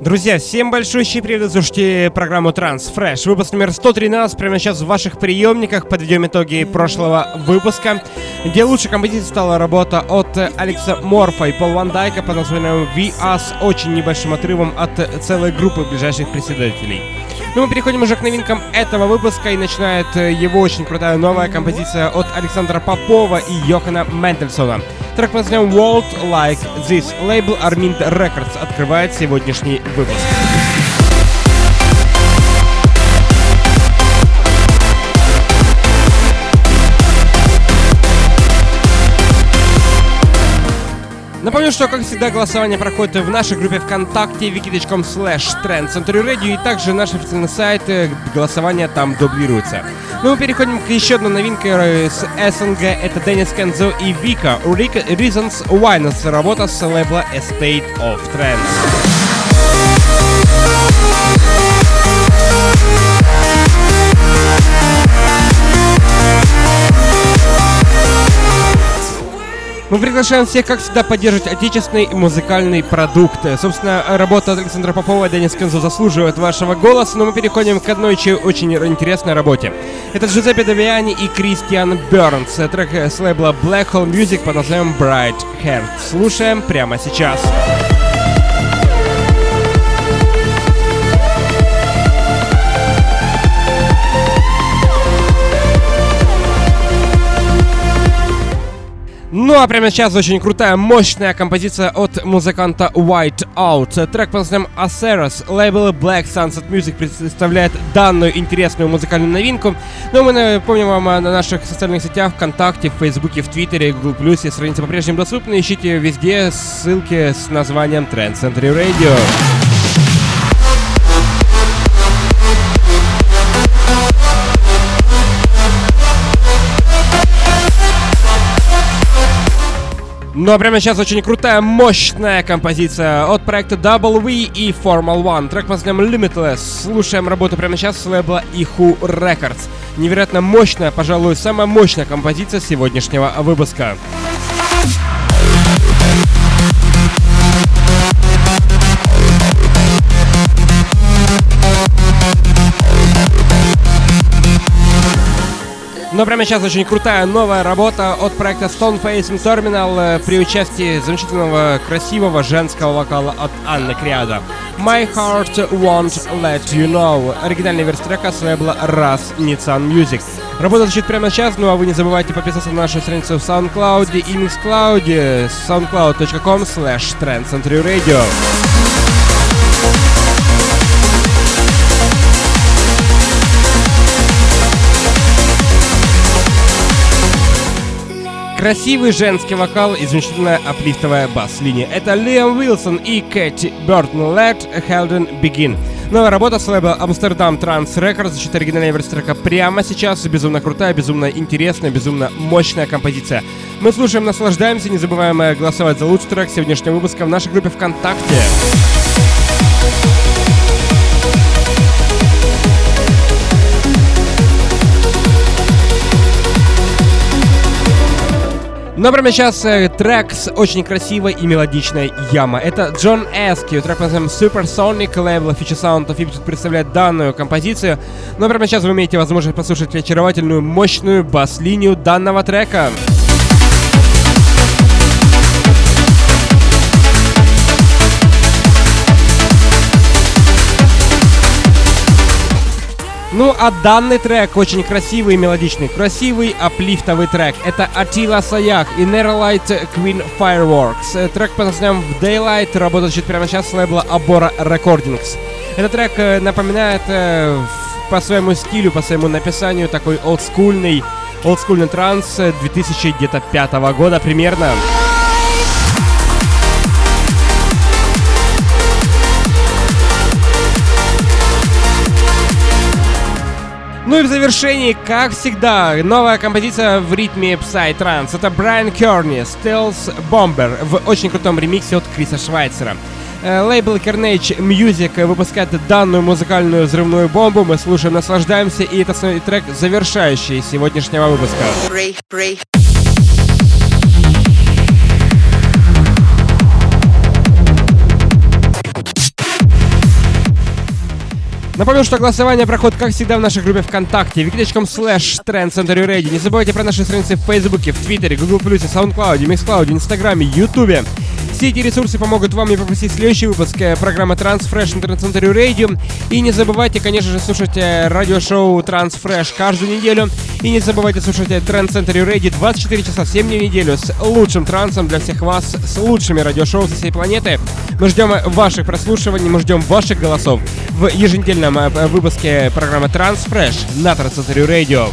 Друзья, всем большущий привет, слушайте программу Транс Fresh. Выпуск номер 113 прямо сейчас в ваших приемниках. Подведем итоги прошлого выпуска, где лучшей композицией стала работа от Алекса Морфа и Пол Ван Дайка под названием We Us, очень небольшим отрывом от целой группы ближайших преследователей. Ну, мы переходим уже к новинкам этого выпуска и начинает его очень крутая новая композиция от Александра Попова и Йохана Мендельсона. Трек под названием World Like This. Лейбл Armind Records открывает сегодняшний выпуск. Напомню, что, как всегда, голосование проходит в нашей группе ВКонтакте wiki.com slash Radio и также наш официальный сайт, э, голосование там дублируется. Ну, мы переходим к еще одной новинке с СНГ, это Денис Кензо и Вика, Reasons Why, работа с лейбла Estate of Trends. Мы приглашаем всех, как всегда, поддерживать отечественный музыкальный продукт. Собственно, работа Александра Попова и Денис Кензо заслуживает вашего голоса, но мы переходим к одной очень интересной работе. Это Джузеппе Давиани и Кристиан Бернс. Трек с лейбла Black Hole Music под названием Bright Heart. Слушаем прямо сейчас. Сейчас. А прямо сейчас очень крутая, мощная композиция от музыканта White Out. Трек под названием Aceros. Лейбл Black Sunset Music представляет данную интересную музыкальную новинку. Но ну, мы напомним вам на наших социальных сетях ВКонтакте, в Фейсбуке, в Твиттере, Google+, Plus. Страницы по-прежнему доступны. Ищите везде ссылки с названием Trend Century Radio. Ну а прямо сейчас очень крутая, мощная композиция от проекта Double V и Formal One. Трек под названием Limitless. Слушаем работу прямо сейчас с лейбла Ihu Records. Невероятно мощная, пожалуй, самая мощная композиция сегодняшнего выпуска. Но прямо сейчас очень крутая новая работа от проекта Stone Facing Terminal э, при участии замечательного, красивого женского вокала от Анны Криада. My Heart Won't Let You Know. Оригинальная версия трека с лейбла Раз Nissan Music. Работа звучит прямо сейчас, ну а вы не забывайте подписаться на нашу страницу в SoundCloud и MixCloud soundcloud.com slash Radio. Красивый женский вокал и замечательная аплифтовая бас-линия. Это Лиам Уилсон и Кэти Бёртон Let Хелден Begin. Новая работа с лейбла Amsterdam Trans Records, значит, оригинальная версия трека прямо сейчас. Безумно крутая, безумно интересная, безумно мощная композиция. Мы слушаем, наслаждаемся, не забываем э, голосовать за лучший трек сегодняшнего выпуска в нашей группе ВКонтакте. Но прямо сейчас э, трек с очень красивой и мелодичной яма. Это Джон Эски, трек под названием Supersonic, лейбл Feature Sound of Egypt представляет данную композицию. Но прямо сейчас вы имеете возможность послушать очаровательную, мощную бас-линию данного трека. Ну, а данный трек очень красивый и мелодичный. Красивый аплифтовый трек. Это Атила Саях и Nerlight Queen Fireworks. Э, трек под названием в Daylight работает чуть прямо сейчас с лейбла Abora Recordings. Этот трек э, напоминает э, по своему стилю, по своему написанию такой олдскульный, олдскульный транс 2005 года примерно. Ну и в завершении, как всегда, новая композиция в ритме Psy-транс. Это Брайан Керни, Stealth Bomber в очень крутом ремиксе от Криса Швайцера. Э, лейбл Carnage Music выпускает данную музыкальную взрывную бомбу. Мы слушаем, наслаждаемся, и это трек, завершающий сегодняшнего выпуска. Break, break. Напомню, что голосование проходит, как всегда, в нашей группе ВКонтакте, wiki.com slash Radio. Не забывайте про наши страницы в Фейсбуке, в Твиттере, Google+, SoundCloud, MixCloud, Инстаграме, Ютубе. Все эти ресурсы помогут вам не пропустить следующий выпуск э, программы Transfresh на Трансцентре Radio. И не забывайте, конечно же, слушать э, радиошоу Transfresh каждую неделю. И не забывайте слушать Trend Center Radio 24 часа 7 дней в неделю с лучшим трансом для всех вас, с лучшими радиошоу со всей планеты. Мы ждем ваших прослушиваний, мы ждем ваших голосов в еженедельном э, выпуске программы Transfresh на Trend Center Radio.